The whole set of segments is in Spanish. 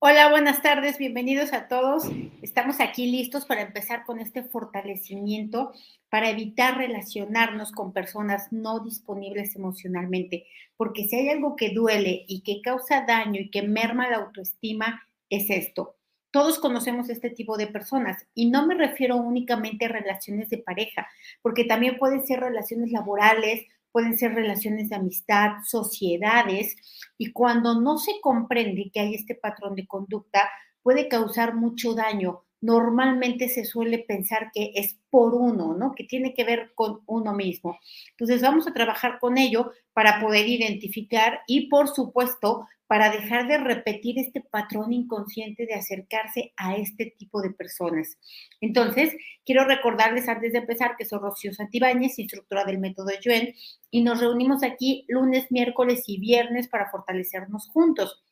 Hola, buenas tardes, bienvenidos a todos. Estamos aquí listos para empezar con este fortalecimiento para evitar relacionarnos con personas no disponibles emocionalmente, porque si hay algo que duele y que causa daño y que merma la autoestima, es esto. Todos conocemos este tipo de personas y no me refiero únicamente a relaciones de pareja, porque también pueden ser relaciones laborales, pueden ser relaciones de amistad, sociedades, y cuando no se comprende que hay este patrón de conducta, puede causar mucho daño. Normalmente se suele pensar que es por uno, ¿no? Que tiene que ver con uno mismo. Entonces vamos a trabajar con ello para poder identificar y, por supuesto, para dejar de repetir este patrón inconsciente de acercarse a este tipo de personas. Entonces, quiero recordarles antes de empezar que soy Rocío Santibáñez, instructora del método Yuen, y nos reunimos aquí lunes, miércoles y viernes para fortalecernos juntos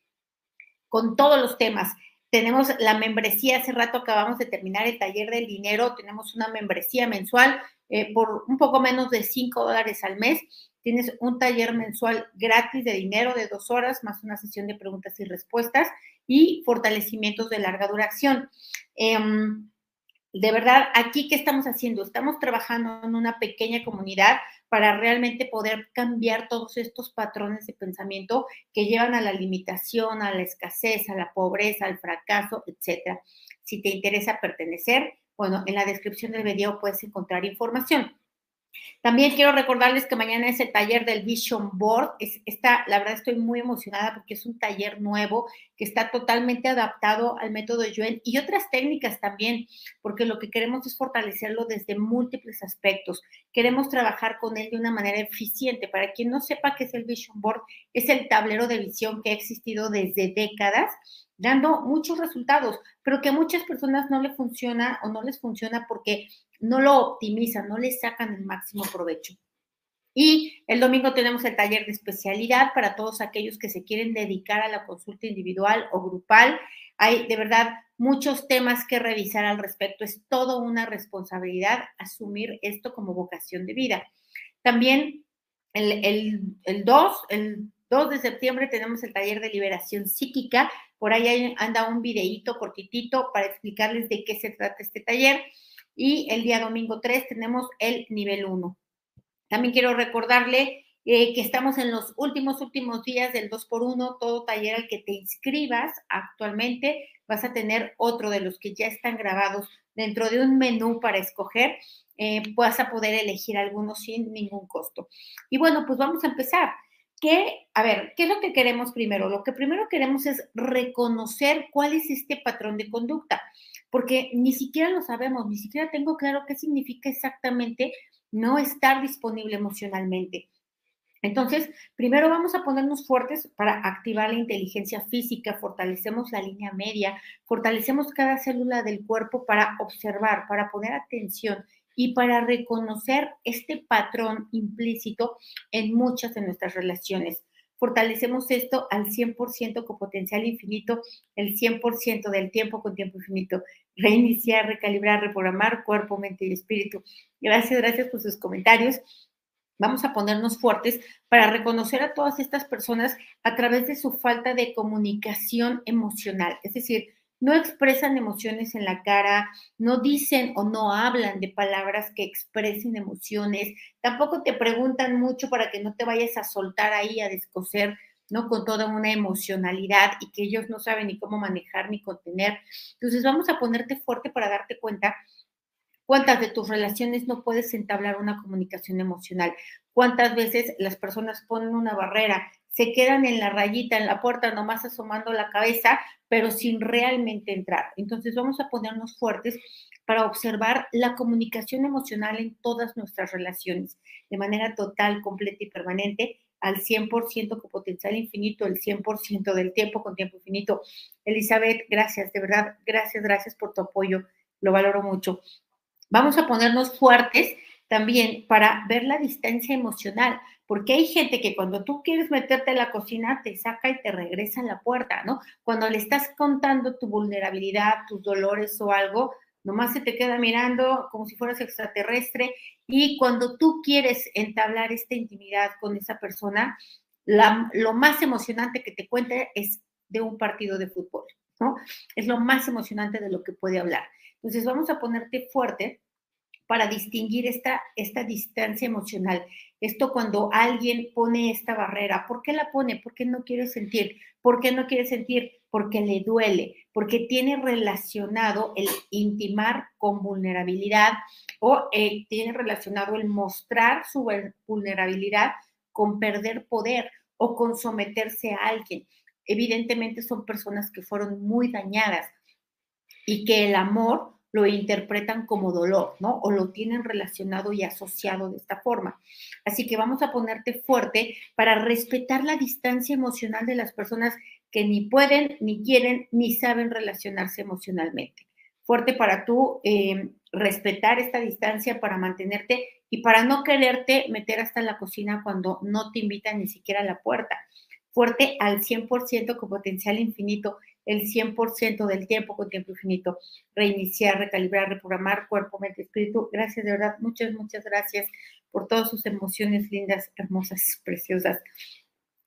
con todos los temas. Tenemos la membresía, hace rato acabamos de terminar el taller del dinero, tenemos una membresía mensual eh, por un poco menos de 5 dólares al mes Tienes un taller mensual gratis de dinero de dos horas, más una sesión de preguntas y respuestas y fortalecimientos de larga duración. Em, de verdad, aquí, ¿qué estamos haciendo? Estamos trabajando en una pequeña comunidad para realmente poder cambiar todos estos patrones de pensamiento que llevan a la limitación, a la escasez, a la pobreza, al fracaso, etcétera. Si te interesa pertenecer, bueno, en la descripción del video puedes encontrar información. También quiero recordarles que mañana es el taller del Vision Board. Es, esta, la verdad estoy muy emocionada porque es un taller nuevo que está totalmente adaptado al método Yuen y otras técnicas también, porque lo que queremos es fortalecerlo desde múltiples aspectos. Queremos trabajar con él de una manera eficiente. Para quien no sepa qué es el Vision Board, es el tablero de visión que ha existido desde décadas dando muchos resultados, pero que a muchas personas no le funciona o no les funciona porque no lo optimizan, no le sacan el máximo provecho. Y el domingo tenemos el taller de especialidad para todos aquellos que se quieren dedicar a la consulta individual o grupal. Hay de verdad muchos temas que revisar al respecto. Es toda una responsabilidad asumir esto como vocación de vida. También el, el, el 2, el 2 de septiembre tenemos el taller de liberación psíquica. Por ahí anda un videíto cortitito para explicarles de qué se trata este taller. Y el día domingo 3 tenemos el nivel 1. También quiero recordarle eh, que estamos en los últimos, últimos días del 2x1, todo taller al que te inscribas actualmente, vas a tener otro de los que ya están grabados dentro de un menú para escoger, eh, vas a poder elegir alguno sin ningún costo. Y bueno, pues vamos a empezar. ¿Qué, a ver, ¿qué es lo que queremos primero? Lo que primero queremos es reconocer cuál es este patrón de conducta porque ni siquiera lo sabemos, ni siquiera tengo claro qué significa exactamente no estar disponible emocionalmente. Entonces, primero vamos a ponernos fuertes para activar la inteligencia física, fortalecemos la línea media, fortalecemos cada célula del cuerpo para observar, para poner atención y para reconocer este patrón implícito en muchas de nuestras relaciones fortalecemos esto al 100% con potencial infinito, el 100% del tiempo con tiempo infinito. Reiniciar, recalibrar, reprogramar cuerpo, mente y espíritu. Gracias, gracias por sus comentarios. Vamos a ponernos fuertes para reconocer a todas estas personas a través de su falta de comunicación emocional. Es decir, no expresan emociones en la cara, no dicen o no hablan de palabras que expresen emociones, tampoco te preguntan mucho para que no te vayas a soltar ahí, a descoser, ¿no? Con toda una emocionalidad y que ellos no saben ni cómo manejar ni contener. Entonces vamos a ponerte fuerte para darte cuenta cuántas de tus relaciones no puedes entablar una comunicación emocional, cuántas veces las personas ponen una barrera se quedan en la rayita, en la puerta, nomás asomando la cabeza, pero sin realmente entrar. Entonces vamos a ponernos fuertes para observar la comunicación emocional en todas nuestras relaciones, de manera total, completa y permanente, al 100% con potencial infinito, el 100% del tiempo con tiempo infinito. Elizabeth, gracias, de verdad, gracias, gracias por tu apoyo, lo valoro mucho. Vamos a ponernos fuertes también para ver la distancia emocional, porque hay gente que cuando tú quieres meterte en la cocina te saca y te regresa a la puerta, ¿no? Cuando le estás contando tu vulnerabilidad, tus dolores o algo, nomás se te queda mirando como si fueras extraterrestre y cuando tú quieres entablar esta intimidad con esa persona, lo más emocionante que te cuenta es de un partido de fútbol. ¿no? Es lo más emocionante de lo que puede hablar. Entonces vamos a ponerte fuerte para distinguir esta, esta distancia emocional. Esto cuando alguien pone esta barrera, ¿por qué la pone? Porque no quiere sentir. ¿Por qué no quiere sentir? Porque le duele, porque tiene relacionado el intimar con vulnerabilidad o eh, tiene relacionado el mostrar su vulnerabilidad con perder poder o con someterse a alguien. Evidentemente son personas que fueron muy dañadas y que el amor lo interpretan como dolor, ¿no? O lo tienen relacionado y asociado de esta forma. Así que vamos a ponerte fuerte para respetar la distancia emocional de las personas que ni pueden, ni quieren, ni saben relacionarse emocionalmente. Fuerte para tú eh, respetar esta distancia, para mantenerte y para no quererte meter hasta la cocina cuando no te invitan ni siquiera a la puerta. Fuerte al 100% con potencial infinito el 100% del tiempo con tiempo infinito. Reiniciar, recalibrar, reprogramar cuerpo, mente, espíritu. Gracias, de verdad. Muchas, muchas gracias por todas sus emociones lindas, hermosas, preciosas.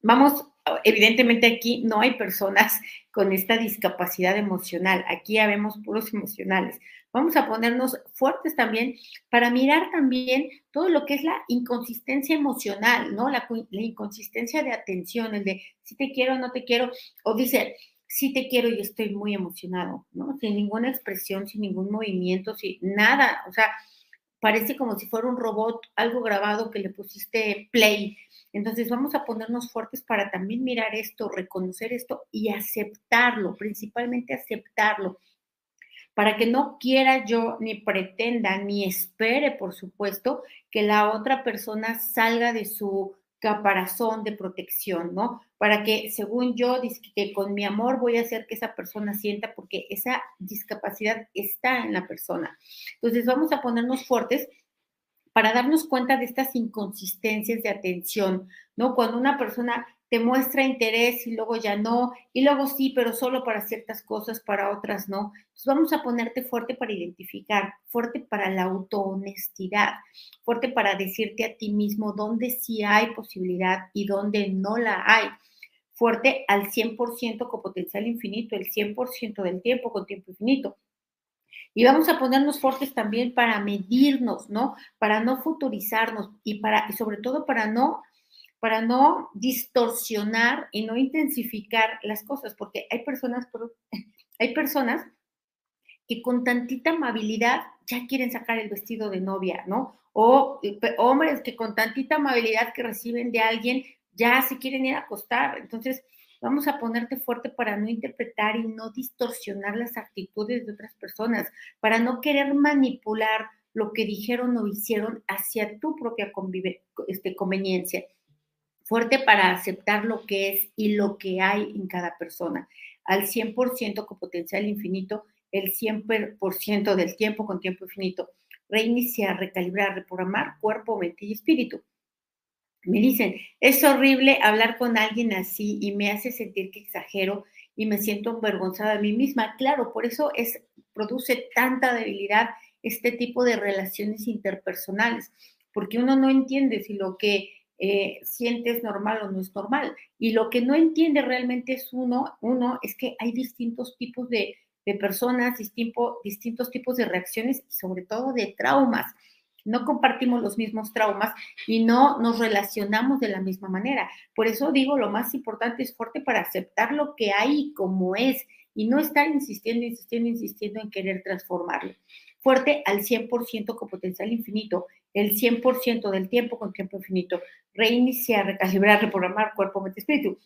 Vamos, evidentemente aquí no hay personas con esta discapacidad emocional. Aquí ya vemos puros emocionales. Vamos a ponernos fuertes también para mirar también todo lo que es la inconsistencia emocional, ¿no? La, inconsistencia de atención, el de si te quiero o no te quiero, o dice, sí te quiero y estoy muy emocionado, ¿no? Sin ninguna expresión, sin ningún movimiento, sin nada, o sea, parece como si fuera un robot, algo grabado que le pusiste play. Entonces vamos a ponernos fuertes para también mirar esto, reconocer esto y aceptarlo, principalmente aceptarlo, para que no quiera yo ni pretenda ni espere, por supuesto, que la otra persona salga de su caparazón de protección, ¿no? Para que, según yo, que con mi amor voy a hacer que esa persona sienta, porque esa discapacidad está en la persona. Entonces, vamos a ponernos fuertes para darnos cuenta de estas inconsistencias de atención, ¿no? Cuando una persona te muestra interés y luego ya no, y luego sí, pero solo para ciertas cosas, para otras no. Vamos a ponerte fuerte para identificar, fuerte para la autohonestidad, fuerte para decirte a ti mismo dónde sí hay posibilidad y dónde no la hay. Fuerte al 100% con potencial infinito, el 100% del tiempo con tiempo infinito. Y vamos a ponernos fuertes también para medirnos, ¿no? Para no futurizarnos y para y sobre todo para no para no distorsionar y no intensificar las cosas, porque hay personas, hay personas que con tantita amabilidad ya quieren sacar el vestido de novia, ¿no? O eh, hombres que con tantita amabilidad que reciben de alguien ya se quieren ir a acostar. Entonces, vamos a ponerte fuerte para no interpretar y no distorsionar las actitudes de otras personas, para no querer manipular lo que dijeron o hicieron hacia tu propia este, conveniencia fuerte para aceptar lo que es y lo que hay en cada persona, al 100% con potencial infinito, el 100% del tiempo con tiempo infinito, reiniciar, recalibrar, reprogramar cuerpo, mente y espíritu. Me dicen, es horrible hablar con alguien así y me hace sentir que exagero y me siento avergonzada a mí misma. Claro, por eso es, produce tanta debilidad este tipo de relaciones interpersonales, porque uno no entiende si lo que eh, sientes normal o no es normal. Y lo que no entiende realmente es uno, uno es que hay distintos tipos de, personas, distintos tipos de reacciones y sobre todo de traumas. No compartimos los mismos traumas y no nos relacionamos de la misma manera. Por eso digo, lo más importante es fuerte para aceptar lo que hay como es y no estar insistiendo, insistiendo, insistiendo en querer transformarlo. Fuerte al 100% con potencial infinito el 100% del tiempo con tiempo infinito, reiniciar, recalibrar, reprogramar cuerpo, mente, espíritu.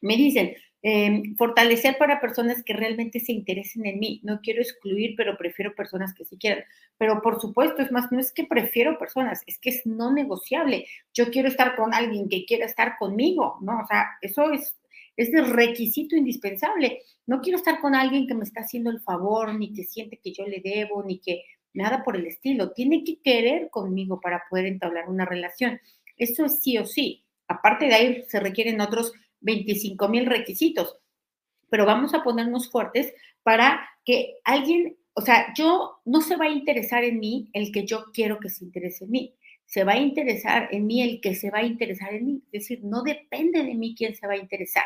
Me dicen, em, fortalecer para personas que realmente se interesen en mí. No quiero excluir, pero prefiero personas que sí quieran. Pero por supuesto, es más, no es que prefiero personas, es que es no negociable. Yo quiero estar con alguien que quiera estar conmigo, ¿no? O sea, eso es, es de requisito indispensable. No quiero estar con alguien que me está haciendo el favor, ni que siente que yo le debo, ni que nada por el estilo. Tiene que querer conmigo para poder entablar una relación. Eso es sí o sí. Aparte de ahí se requieren otros 25 mil requisitos. Pero vamos a ponernos fuertes para que alguien, o sea, yo no se va a interesar en mí el que yo quiero que se interese en mí. Se va a interesar en mí el que se va a interesar en mí. Es decir, no depende de mí quién se va a interesar.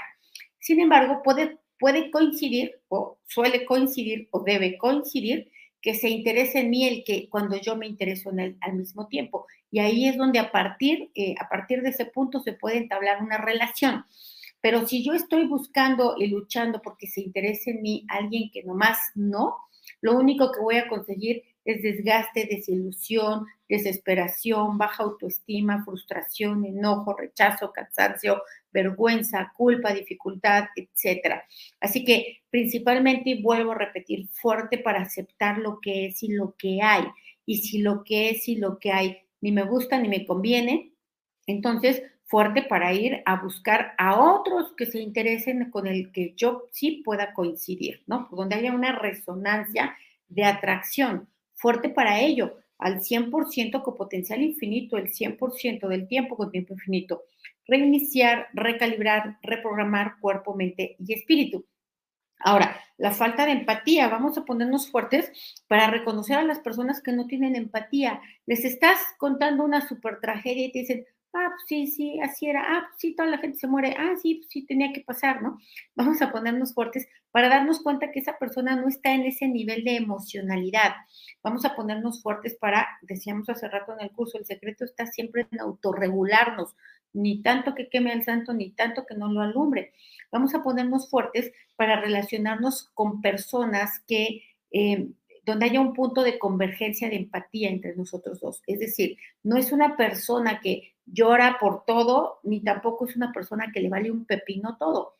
Sin embargo, puede puede coincidir o suele coincidir o debe coincidir que se interese en mí el que cuando yo me intereso en él al mismo tiempo. Y ahí es donde a partir, eh, a partir de ese punto se puede entablar una relación. Pero si yo estoy buscando y luchando porque se interese en mí alguien que nomás no, lo único que voy a conseguir es desgaste, desilusión, desesperación, baja autoestima, frustración, enojo, rechazo, cansancio, vergüenza, culpa, dificultad, etcétera. Así que principalmente vuelvo a repetir fuerte para aceptar lo que es y lo que hay. Y si lo que es y lo que hay ni me gusta ni me conviene, entonces fuerte para ir a buscar a otros que se interesen con el que yo sí pueda coincidir, ¿no? Donde haya una resonancia de atracción fuerte para ello, al 100% con potencial infinito, el 100% del tiempo con tiempo infinito. Reiniciar, recalibrar, reprogramar cuerpo, mente y espíritu. Ahora, la falta de empatía, vamos a ponernos fuertes para reconocer a las personas que no tienen empatía. Les estás contando una super tragedia y te dicen, ah, pues sí, sí, así era, ah, pues sí, toda la gente se muere, ah, sí, pues sí, tenía que pasar, ¿no? Vamos a ponernos fuertes para darnos cuenta que esa persona no está en ese nivel de emocionalidad. Vamos a ponernos fuertes para, decíamos hace rato en el curso, el secreto está siempre en autorregularnos, ni tanto que queme al santo, ni tanto que no lo alumbre. Vamos a ponernos fuertes para relacionarnos con personas que... Eh, donde haya un punto de convergencia de empatía entre nosotros dos. Es decir, no es una persona que llora por todo, ni tampoco es una persona que le vale un pepino todo.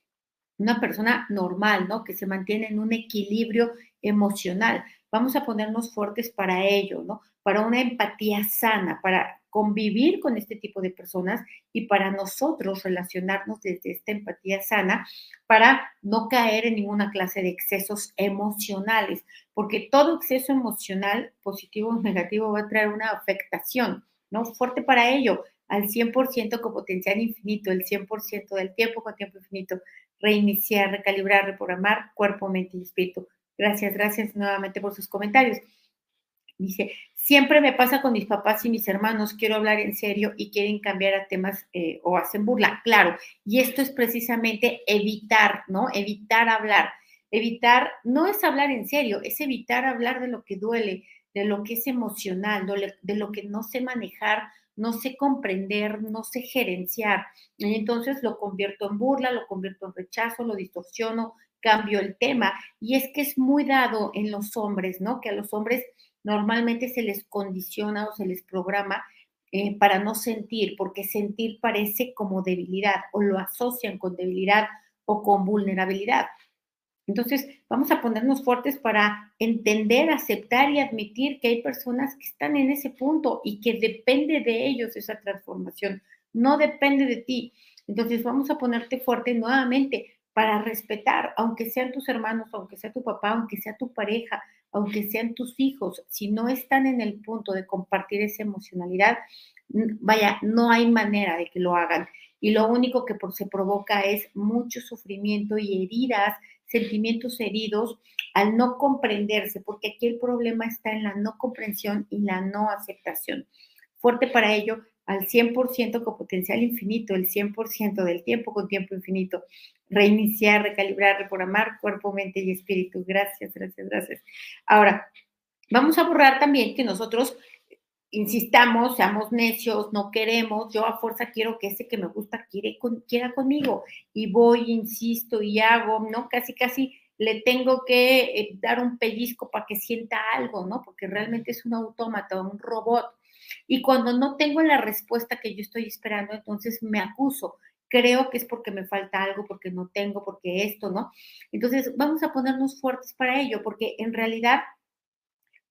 Una persona normal, ¿no? Que se mantiene en un equilibrio emocional. Vamos a ponernos fuertes para ello, ¿no? Para una empatía sana, para convivir con este tipo de personas y para nosotros relacionarnos desde esta empatía sana para no caer en ninguna clase de excesos emocionales, porque todo exceso emocional, positivo o negativo, va a traer una afectación, ¿no? Fuerte para ello, al 100% con potencial infinito, el 100% del tiempo con tiempo infinito, reiniciar, recalibrar, reprogramar cuerpo, mente y espíritu. Gracias, gracias nuevamente por sus comentarios. Dice, siempre me pasa con mis papás y mis hermanos, quiero hablar en serio y quieren cambiar a temas eh, o hacen burla. Claro, y esto es precisamente evitar, ¿no? Evitar hablar. Evitar no es hablar en serio, es evitar hablar de lo que duele, de lo que es emocional, de lo que no sé manejar, no sé comprender, no sé gerenciar. Y entonces lo convierto en burla, lo convierto en rechazo, lo distorsiono, cambio el tema. Y es que es muy dado en los hombres, ¿no? Que a los hombres normalmente se les condiciona o se les programa eh, para no sentir, porque sentir parece como debilidad o lo asocian con debilidad o con vulnerabilidad. Entonces, vamos a ponernos fuertes para entender, aceptar y admitir que hay personas que están en ese punto y que depende de ellos esa transformación, no depende de ti. Entonces, vamos a ponerte fuerte nuevamente para respetar, aunque sean tus hermanos, aunque sea tu papá, aunque sea tu pareja, aunque sean tus hijos, si no están en el punto de compartir esa emocionalidad, vaya, no hay manera de que lo hagan. Y lo único que se provoca es mucho sufrimiento y heridas, sentimientos heridos al no comprenderse, porque aquí el problema está en la no comprensión y la no aceptación. Fuerte para ello, al 100% con potencial infinito, el 100% del tiempo con tiempo infinito reiniciar, recalibrar, reprogramar cuerpo, mente y espíritu. Gracias, gracias, gracias. Ahora, vamos a borrar también que nosotros insistamos, seamos necios, no queremos, yo a fuerza quiero que ese que me gusta quiere quiera conmigo y voy, insisto y hago, ¿no? Casi, casi le tengo que eh, dar un pellizco para que sienta algo, ¿no? Porque realmente es un autómata, un robot. Y cuando no tengo la respuesta que yo estoy esperando, entonces me acuso creo que es porque me falta algo, porque no tengo, porque esto, ¿no? Entonces, vamos a ponernos fuertes para ello, porque en realidad,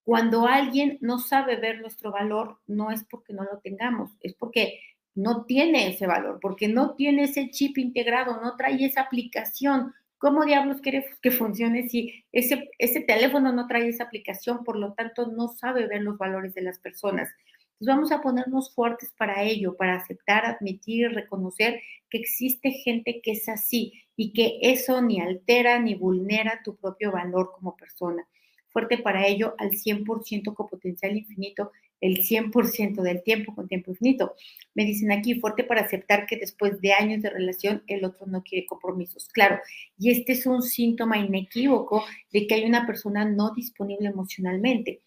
cuando alguien no sabe ver nuestro valor, no es porque no lo tengamos, es porque no tiene ese valor, porque no tiene ese chip integrado, no trae esa aplicación. ¿Cómo diablos quiere que funcione si ese, teléfono no trae esa aplicación? Por lo tanto, no sabe ver los valores de las personas vamos a ponernos fuertes para ello, para aceptar, admitir reconocer que existe gente que es así y que eso ni altera ni vulnera tu propio valor como persona. Fuerte para ello al 100% con potencial infinito, el 100% del tiempo con tiempo infinito. Me dicen aquí, fuerte para aceptar que después de años de relación el otro no quiere compromisos. Claro, y este es un síntoma inequívoco de que hay una persona no disponible emocionalmente,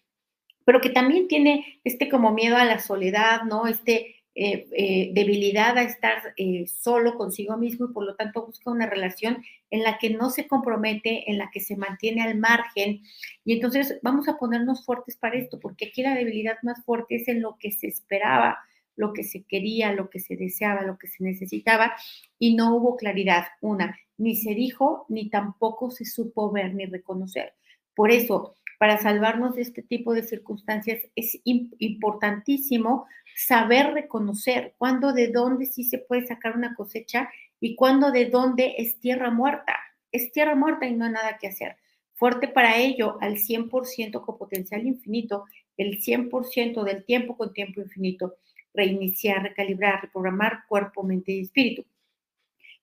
pero que también tiene este como miedo a la soledad, ¿no? Este eh, eh, debilidad a estar eh, solo consigo mismo y por lo tanto busca una relación en la que no se compromete, en la que se mantiene al margen. Y entonces vamos a ponernos fuertes para esto, porque aquí la debilidad más fuerte es en lo que se esperaba, lo que se quería, lo que se deseaba, lo que se necesitaba, y no hubo claridad. Una, ni se dijo, ni tampoco se supo ver ni reconocer. Por eso, para salvarnos de este tipo de circunstancias es importantísimo saber reconocer cuándo de dónde sí se puede sacar una cosecha y cuándo de dónde es tierra muerta. Es tierra muerta y no hay nada que hacer. Fuerte para ello al 100% con potencial infinito, el 100% del tiempo con tiempo infinito. Reiniciar, recalibrar, reprogramar cuerpo, mente y espíritu.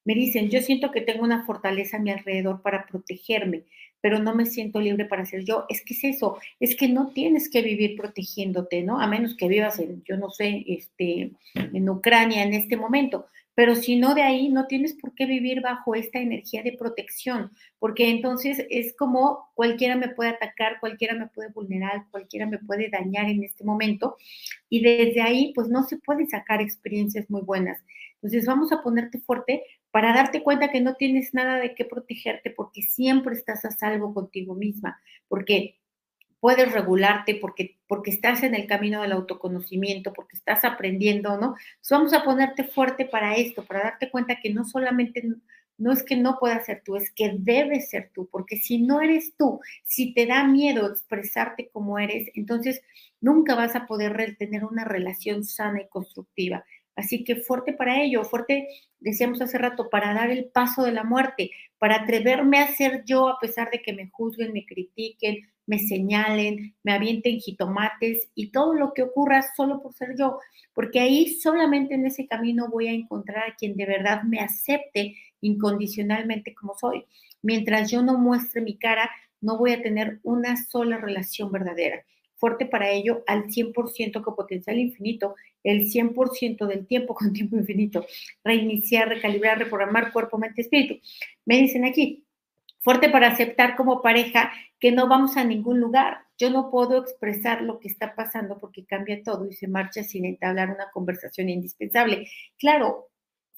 Me dicen, yo siento que tengo una fortaleza a mi alrededor para protegerme, pero no me siento libre para ser yo. Es que es eso, es que no tienes que vivir protegiéndote, ¿no? A menos que vivas en, yo no sé, este, en Ucrania en este momento. Pero si no de ahí, no tienes por qué vivir bajo esta energía de protección, porque entonces es como cualquiera me puede atacar, cualquiera me puede vulnerar, cualquiera me puede dañar en este momento. Y desde ahí, pues no se pueden sacar experiencias muy buenas. Entonces vamos a ponerte fuerte para darte cuenta que no tienes nada de qué protegerte porque siempre estás a salvo contigo misma, porque puedes regularte, porque, porque estás en el camino del autoconocimiento, porque estás aprendiendo, ¿no? Vamos a ponerte fuerte para esto, para darte cuenta que no solamente no es que no puedas ser tú, es que debes ser tú, porque si no eres tú, si te da miedo expresarte como eres, entonces nunca vas a poder tener una relación sana y constructiva. Así que fuerte para ello, fuerte, decíamos hace rato, para dar el paso de la muerte, para atreverme a ser yo a pesar de que me juzguen, me critiquen, me señalen, me avienten jitomates y todo lo que ocurra solo por ser yo, porque ahí solamente en ese camino voy a encontrar a quien de verdad me acepte incondicionalmente como soy. Mientras yo no muestre mi cara, no voy a tener una sola relación verdadera fuerte para ello al 100% con potencial infinito, el 100% del tiempo con tiempo infinito, reiniciar, recalibrar, reprogramar cuerpo, mente, espíritu. Me dicen aquí, fuerte para aceptar como pareja que no vamos a ningún lugar. Yo no puedo expresar lo que está pasando porque cambia todo y se marcha sin entablar una conversación indispensable. Claro,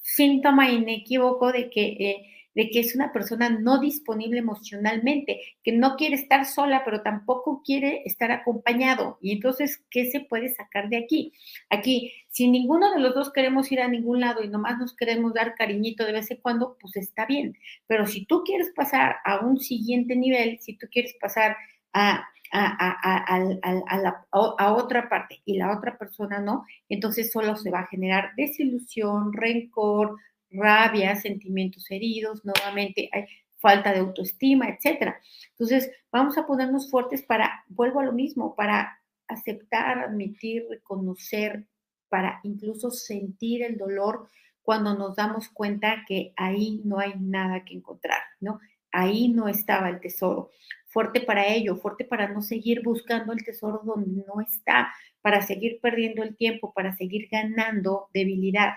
síntoma inequívoco de que... Eh, de que es una persona no disponible emocionalmente, que no quiere estar sola, pero tampoco quiere estar acompañado. Y entonces, ¿qué se puede sacar de aquí? Aquí, si ninguno de los dos queremos ir a ningún lado y nomás nos queremos dar cariñito de vez en cuando, pues está bien. Pero si tú quieres pasar a un siguiente nivel, si tú quieres pasar a a, otra parte y la otra persona no, entonces solo se va a generar desilusión, rencor, rabia, sentimientos heridos, nuevamente hay falta de autoestima, etcétera. Entonces, vamos a ponernos fuertes para, vuelvo a lo mismo, para aceptar, admitir, reconocer, para incluso sentir el dolor cuando nos damos cuenta que ahí no hay nada que encontrar, ¿no? Ahí no estaba el tesoro. Fuerte para ello, fuerte para no seguir buscando el tesoro donde no está, para seguir perdiendo el tiempo, para seguir ganando debilidad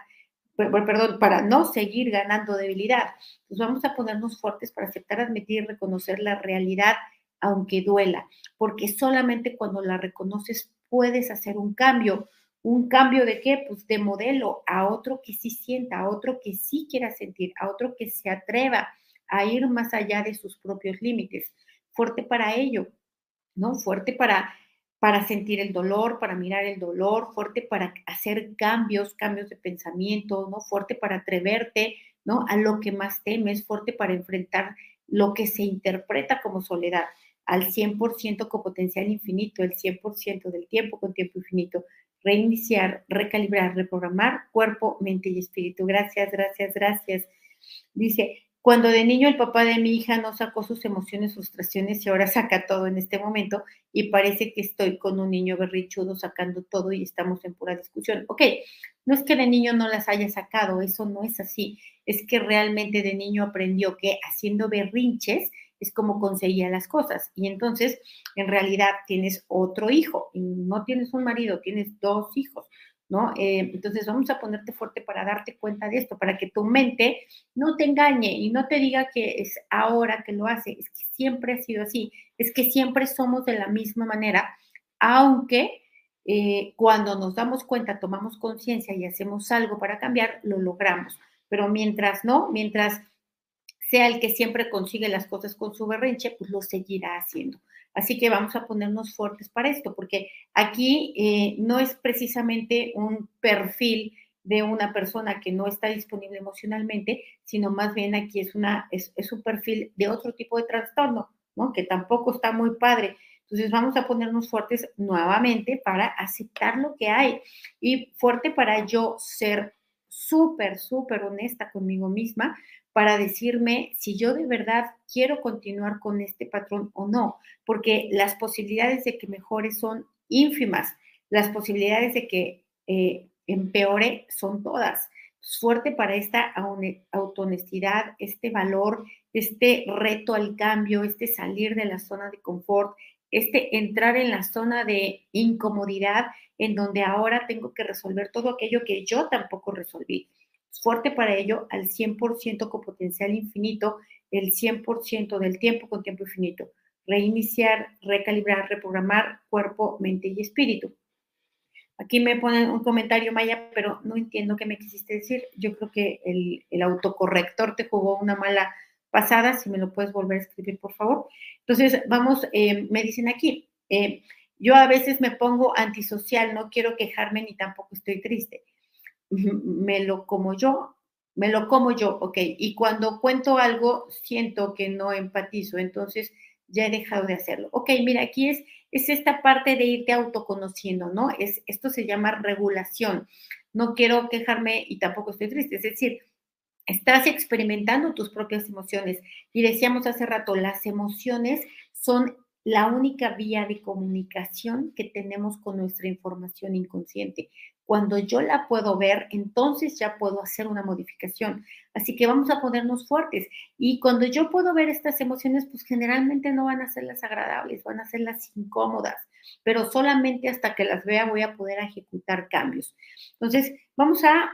perdón, para no seguir ganando debilidad. Pues vamos a ponernos fuertes para aceptar, admitir y reconocer la realidad, aunque duela, porque solamente cuando la reconoces puedes hacer un cambio. ¿Un cambio de qué? Pues de modelo a otro que sí sienta, a otro que sí quiera sentir, a otro que se atreva a ir más allá de sus propios límites. Fuerte para ello, ¿no? Fuerte para para sentir el dolor, para mirar el dolor, fuerte para hacer cambios, cambios de pensamiento, ¿no? Fuerte para atreverte, ¿no? A lo que más temes, fuerte para enfrentar lo que se interpreta como soledad, al 100% con potencial infinito, el 100% del tiempo con tiempo infinito. Reiniciar, recalibrar, reprogramar cuerpo, mente y espíritu. Gracias, gracias, gracias. Dice, cuando de niño el papá de mi hija no sacó sus emociones, frustraciones y ahora saca todo en este momento y parece que estoy con un niño berrichudo sacando todo y estamos en pura discusión. Ok, no es que de niño no las haya sacado, eso no es así, es que realmente de niño aprendió que haciendo berrinches es como conseguía las cosas. Y entonces, en realidad, tienes otro hijo, y no tienes un marido, tienes dos hijos, ¿no? Eh, entonces, vamos a ponerte fuerte para darte cuenta de esto, para que tu mente no te engañe y no te diga que es ahora que lo hace, es que siempre ha sido así, es que siempre somos de la misma manera, aunque eh, cuando nos damos cuenta, tomamos conciencia y hacemos algo para cambiar, lo logramos. Pero mientras no, mientras sea el que siempre consigue las cosas con su berrinche, pues lo seguirá haciendo. Así que vamos a ponernos fuertes para esto, porque aquí eh, no es precisamente un perfil de una persona que no está disponible emocionalmente, sino más bien aquí es, una, es, es un perfil de otro tipo de trastorno, ¿no? Que tampoco está muy padre. Entonces vamos a ponernos fuertes nuevamente para aceptar lo que hay y fuerte para yo ser súper, súper honesta conmigo misma para decirme si yo de verdad quiero continuar con este patrón o no, porque las posibilidades de que mejore son ínfimas, las posibilidades de que eh, empeore son todas. Fuerte para esta autohonestidad, este valor, este reto al cambio, este salir de la zona de confort, este entrar en la zona de incomodidad en donde ahora tengo que resolver todo aquello que yo tampoco resolví. Fuerte para ello al 100% con potencial infinito, el 100% del tiempo con tiempo infinito. Reiniciar, recalibrar, reprogramar cuerpo, mente y espíritu. Aquí me ponen un comentario, Maya, pero no entiendo qué me quisiste decir. Yo creo que el, el autocorrector te jugó una mala pasada, si me lo puedes volver a escribir, por favor. Entonces, vamos, eh, me dicen aquí, eh, yo a veces me pongo antisocial, no quiero quejarme ni tampoco estoy triste. Me lo como yo, me lo como yo, ok. Y cuando cuento algo, siento que no empatizo, entonces ya he dejado de hacerlo. Ok, mira, aquí es, es esta parte de irte autoconociendo, ¿no? Es, esto se llama regulación. No quiero quejarme y tampoco estoy triste. Es decir, Estás experimentando tus propias emociones. Y decíamos hace rato, las emociones son la única vía de comunicación que tenemos con nuestra información inconsciente. Cuando yo la puedo ver, entonces ya puedo hacer una modificación. Así que vamos a ponernos fuertes. Y cuando yo puedo ver estas emociones, pues generalmente no van a ser las agradables, van a ser las incómodas, pero solamente hasta que las vea voy a poder ejecutar cambios. Entonces, vamos a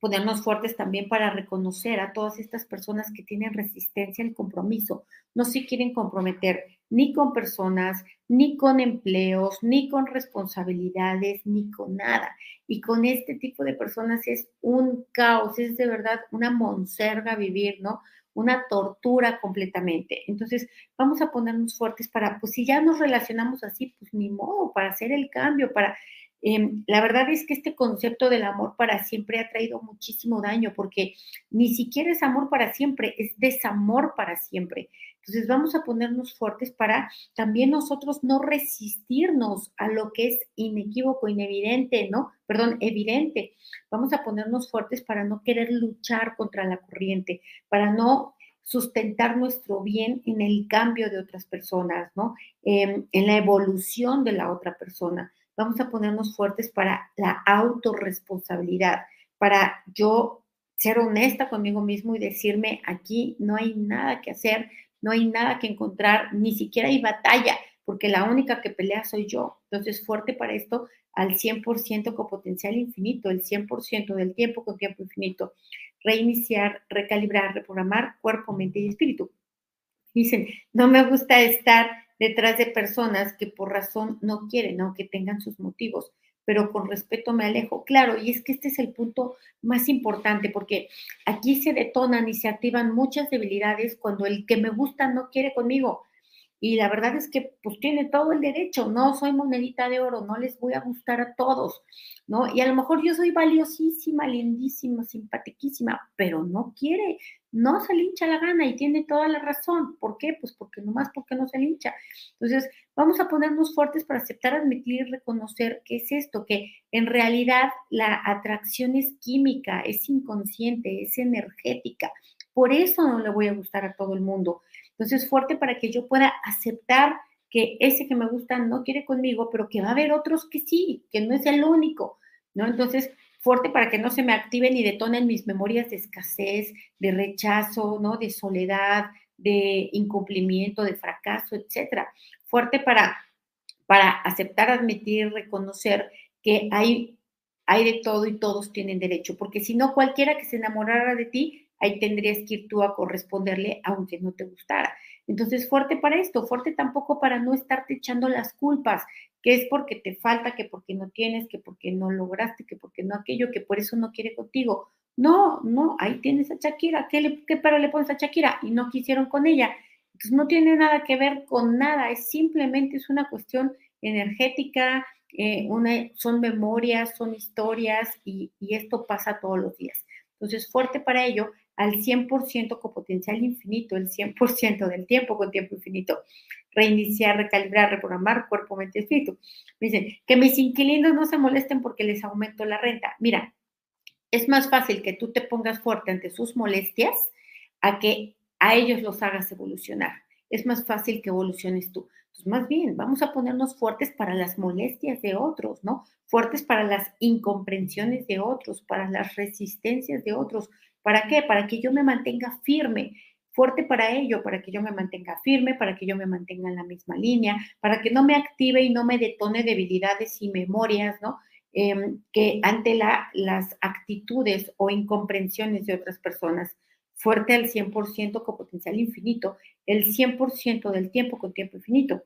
ponernos fuertes también para reconocer a todas estas personas que tienen resistencia al compromiso. No se quieren comprometer ni con personas, ni con empleos, ni con responsabilidades, ni con nada. Y con este tipo de personas es un caos, es de verdad una monserga vivir, ¿no? Una tortura completamente. Entonces, vamos a ponernos fuertes para, pues si ya nos relacionamos así, pues ni modo, para hacer el cambio, para Em, la verdad es que este concepto del amor para siempre ha traído muchísimo daño porque ni siquiera es amor para siempre, es desamor para siempre. Entonces vamos a ponernos fuertes para también nosotros no resistirnos a lo que es inequívoco, inevidente, ¿no? Perdón, evidente. Vamos a ponernos fuertes para no querer luchar contra la corriente, para no sustentar nuestro bien en el cambio de otras personas, ¿no? Em, en la evolución de la otra persona vamos a ponernos fuertes para la autorresponsabilidad, para yo ser honesta conmigo mismo y decirme, aquí no hay nada que hacer, no hay nada que encontrar, ni siquiera hay batalla, porque la única que pelea soy yo. Entonces, fuerte para esto al 100% con potencial infinito, el 100% del tiempo con tiempo infinito. Reiniciar, recalibrar, reprogramar cuerpo, mente y espíritu. Dicen, no me gusta estar detrás de personas que por razón no quieren, aunque tengan sus motivos, pero con respeto me alejo. Claro, y es que este es el punto más importante, porque aquí se detonan y se activan muchas debilidades cuando el que me gusta no quiere conmigo. Y la verdad es que pues tiene todo el derecho, no soy monedita de oro, no les voy a gustar a todos, ¿no? Y a lo mejor yo soy valiosísima, lindísima, simpatiquísima, pero no quiere, no se le hincha la gana y tiene toda la razón. ¿Por qué? Pues porque nomás porque no se le hincha. Entonces, vamos a ponernos fuertes para aceptar, admitir reconocer qué es esto, que en realidad la atracción es química, es inconsciente, es energética. Por eso no le voy a gustar a todo el mundo. Entonces, fuerte para que yo pueda aceptar que ese que me gusta no quiere conmigo, pero que va a haber otros que sí, que no es el único, ¿no? Entonces, fuerte para que no se me activen y detonen mis memorias de escasez, de rechazo, ¿no? De soledad, de incumplimiento, de fracaso, etcétera. Fuerte para, para aceptar, admitir, reconocer que hay, hay de todo y todos tienen derecho, porque si no, cualquiera que se enamorara de ti, ahí tendrías que ir tú a corresponderle aunque no te gustara. Entonces, fuerte para esto, fuerte tampoco para no estarte echando las culpas, que es porque te falta, que porque no tienes, que porque no lograste, que porque no aquello, que por eso no quiere contigo. No, no, ahí tienes a Shakira. ¿Qué, le, qué pero le pones a Shakira? Y no quisieron con ella. Entonces no tiene nada que ver con nada, es simplemente es una cuestión energética, eh, son memorias, son historias y esto pasa todos los días. Entonces, fuerte para ello, al 100% con potencial infinito, el 100% del tiempo con tiempo infinito. Reiniciar, recalibrar, reprogramar cuerpo, mente, espíritu. Me dicen, que mis inquilinos no se molesten porque les aumento la renta. Mira, es más fácil que tú te pongas fuerte ante sus molestias a que a ellos los hagas evolucionar. Es más fácil que evoluciones tú. Entonces, más bien, vamos a ponernos fuertes para las molestias de otros, ¿no? Fuertes para las incomprensiones de otros, para las resistencias de otros. ¿Para qué? Para que yo me mantenga firme fuerte para ello, para que yo me mantenga firme, para que yo me mantenga en la misma línea, para que no me active y no me detone debilidades y memorias, ¿no? Em, que ante la, las actitudes o incomprensiones de otras personas, fuerte al 100% con potencial infinito, el 100% del tiempo con tiempo infinito.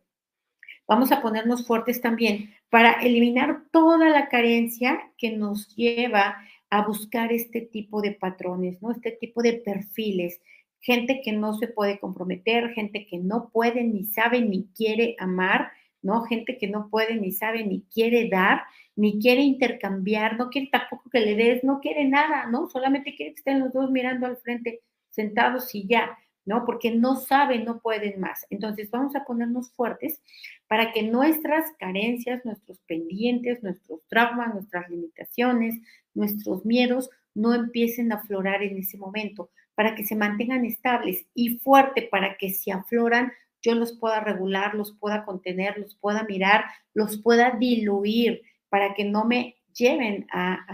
Vamos a ponernos fuertes también para eliminar toda la carencia que nos lleva a buscar este tipo de patrones, ¿no? Este tipo de perfiles, gente que no se puede comprometer, gente que no puede ni sabe ni quiere amar, ¿no? Gente que no puede ni sabe ni quiere dar, ni quiere intercambiar, no quiere tampoco que le des, no quiere nada, ¿no? Solamente quiere que estén los dos mirando al frente, sentados y ya, ¿no? Porque no saben, no pueden más. Entonces vamos a ponernos fuertes para que nuestras carencias, nuestros pendientes, nuestros traumas, nuestras limitaciones, nuestros miedos no empiecen a aflorar en ese momento, para que se mantengan estables y fuerte para que si afloran yo los pueda regular, los pueda contener, los pueda mirar, los pueda diluir para que no me lleven a,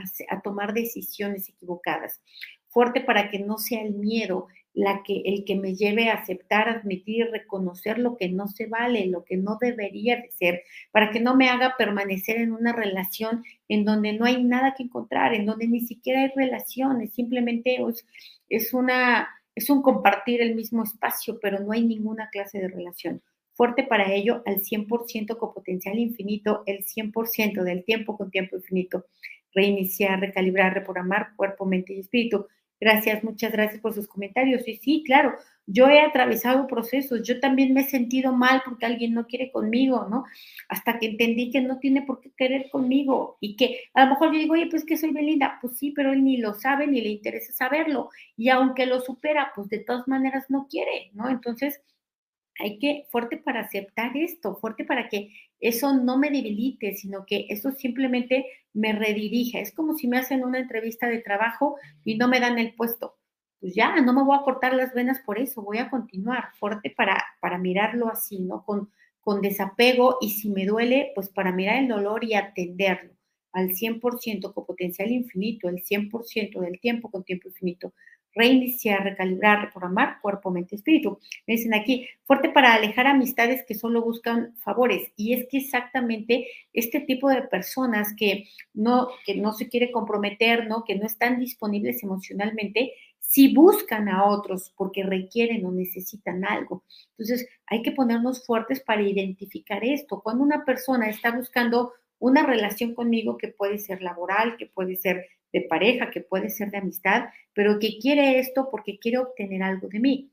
tomar decisiones equivocadas. Fuerte para que no sea el miedo la que, el que me lleve a aceptar, admitir, reconocer lo que no se vale, lo que no debería de ser, para que no me haga permanecer en una relación en donde no hay nada que encontrar, en donde ni siquiera hay relaciones, simplemente es, es una, es un compartir el mismo espacio, pero no hay ninguna clase de relación. Fuerte para ello al 100% con potencial infinito, el 100% del tiempo con tiempo infinito. Reiniciar, recalibrar, reprogramar cuerpo, mente y espíritu. Gracias, muchas gracias por sus comentarios. Y sí, claro, yo he atravesado procesos, yo también me he sentido mal porque alguien no quiere conmigo, ¿no? Hasta que entendí que no tiene por qué querer conmigo y que a lo mejor yo digo, oye, pues que soy Belinda, pues sí, pero él ni lo sabe ni le interesa saberlo. Y aunque lo supera, pues de todas maneras no quiere, ¿no? Entonces, hay que, fuerte para aceptar esto, fuerte para que eso no me debilite, sino que eso simplemente me redirija. Es como si me hacen una entrevista de trabajo y no me dan el puesto. Pues ya, no me voy a cortar las venas por eso, voy a continuar fuerte para, para mirarlo así, ¿no? Con, con desapego y si me duele, pues para mirar el dolor y atenderlo al 100% con potencial infinito, el 100% del tiempo con tiempo infinito reiniciar, recalibrar, reprogramar cuerpo, mente, espíritu. Me dicen aquí, fuerte para alejar amistades que solo buscan favores. Y es que exactamente este tipo de personas que no, que no se quiere comprometer, ¿no? que no están disponibles emocionalmente, si buscan a otros porque requieren o necesitan algo. Entonces, hay que ponernos fuertes para identificar esto. Cuando una persona está buscando una relación conmigo que puede ser laboral, que puede ser de pareja, que puede ser de amistad, pero que quiere esto porque quiere obtener algo de mí.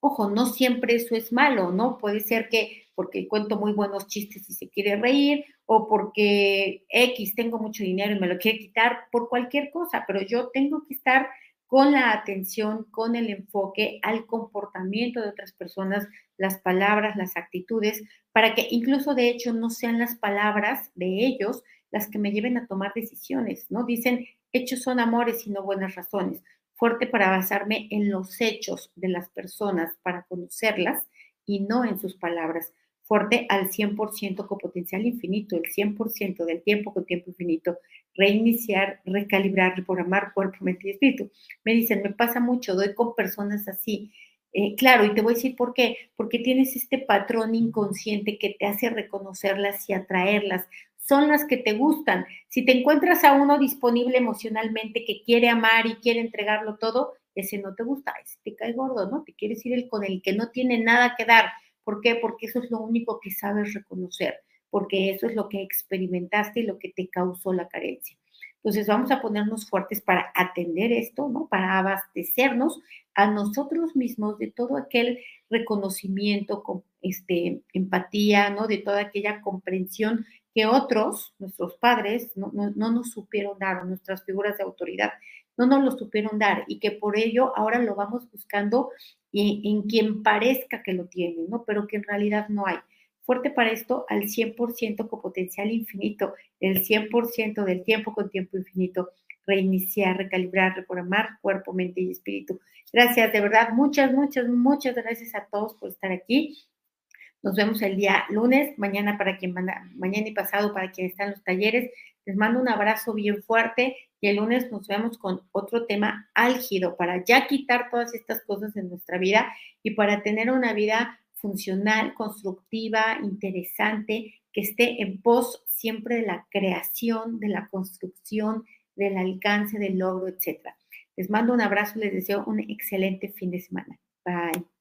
Ojo, no siempre eso es malo, ¿no? Puede ser que porque cuento muy buenos chistes y se quiere reír, o porque X tengo mucho dinero y me lo quiere quitar, por cualquier cosa, pero yo tengo que estar con la atención, con el enfoque al comportamiento de otras personas, las palabras, las actitudes, para que incluso de hecho no sean las palabras de ellos las que me lleven a tomar decisiones, ¿no? Dicen, hechos son amores y no buenas razones. Fuerte para basarme en los hechos de las personas, para conocerlas y no en sus palabras. Fuerte al 100% con potencial infinito, el 100% del tiempo con tiempo infinito. Reiniciar, recalibrar, reprogramar cuerpo, mente y espíritu. Me dicen, me pasa mucho, doy con personas así Eh, claro, y te voy a decir por qué. Porque tienes este patrón inconsciente que te hace reconocerlas y atraerlas. Son las que te gustan. Si te encuentras a uno disponible emocionalmente que quiere amar y quiere entregarlo todo, ese no te gusta, ese te cae gordo, ¿no? Te quieres ir el con el que no tiene nada que dar. ¿Por qué? Porque eso es lo único que sabes reconocer, porque eso es lo que experimentaste y lo que te causó la carencia. Entonces vamos a ponernos fuertes para atender esto, ¿no? Para abastecernos a nosotros mismos de todo aquel reconocimiento, este, empatía, ¿no? De toda aquella comprensión que otros, nuestros padres, no, nos supieron dar, nuestras figuras de autoridad, no nos lo supieron dar y que por ello ahora lo vamos buscando en, en quien parezca que lo tiene, ¿no? Pero que en realidad no hay fuerte para esto al 100% con potencial infinito, el 100% del tiempo con tiempo infinito, reiniciar, recalibrar, reprogramar cuerpo, mente y espíritu. Gracias, de verdad, muchas, muchas, muchas gracias a todos por estar aquí. Nos vemos el día lunes, mañana para quien manda, mañana y pasado para quien está en los talleres. Les mando un abrazo bien fuerte y el lunes nos vemos con otro tema álgido para ya quitar todas estas cosas de nuestra vida y para tener una vida funcional, constructiva, interesante, que esté en pos siempre de la creación, de la construcción, del alcance, del logro, etc. Les mando un abrazo, les deseo un excelente fin de semana. Bye.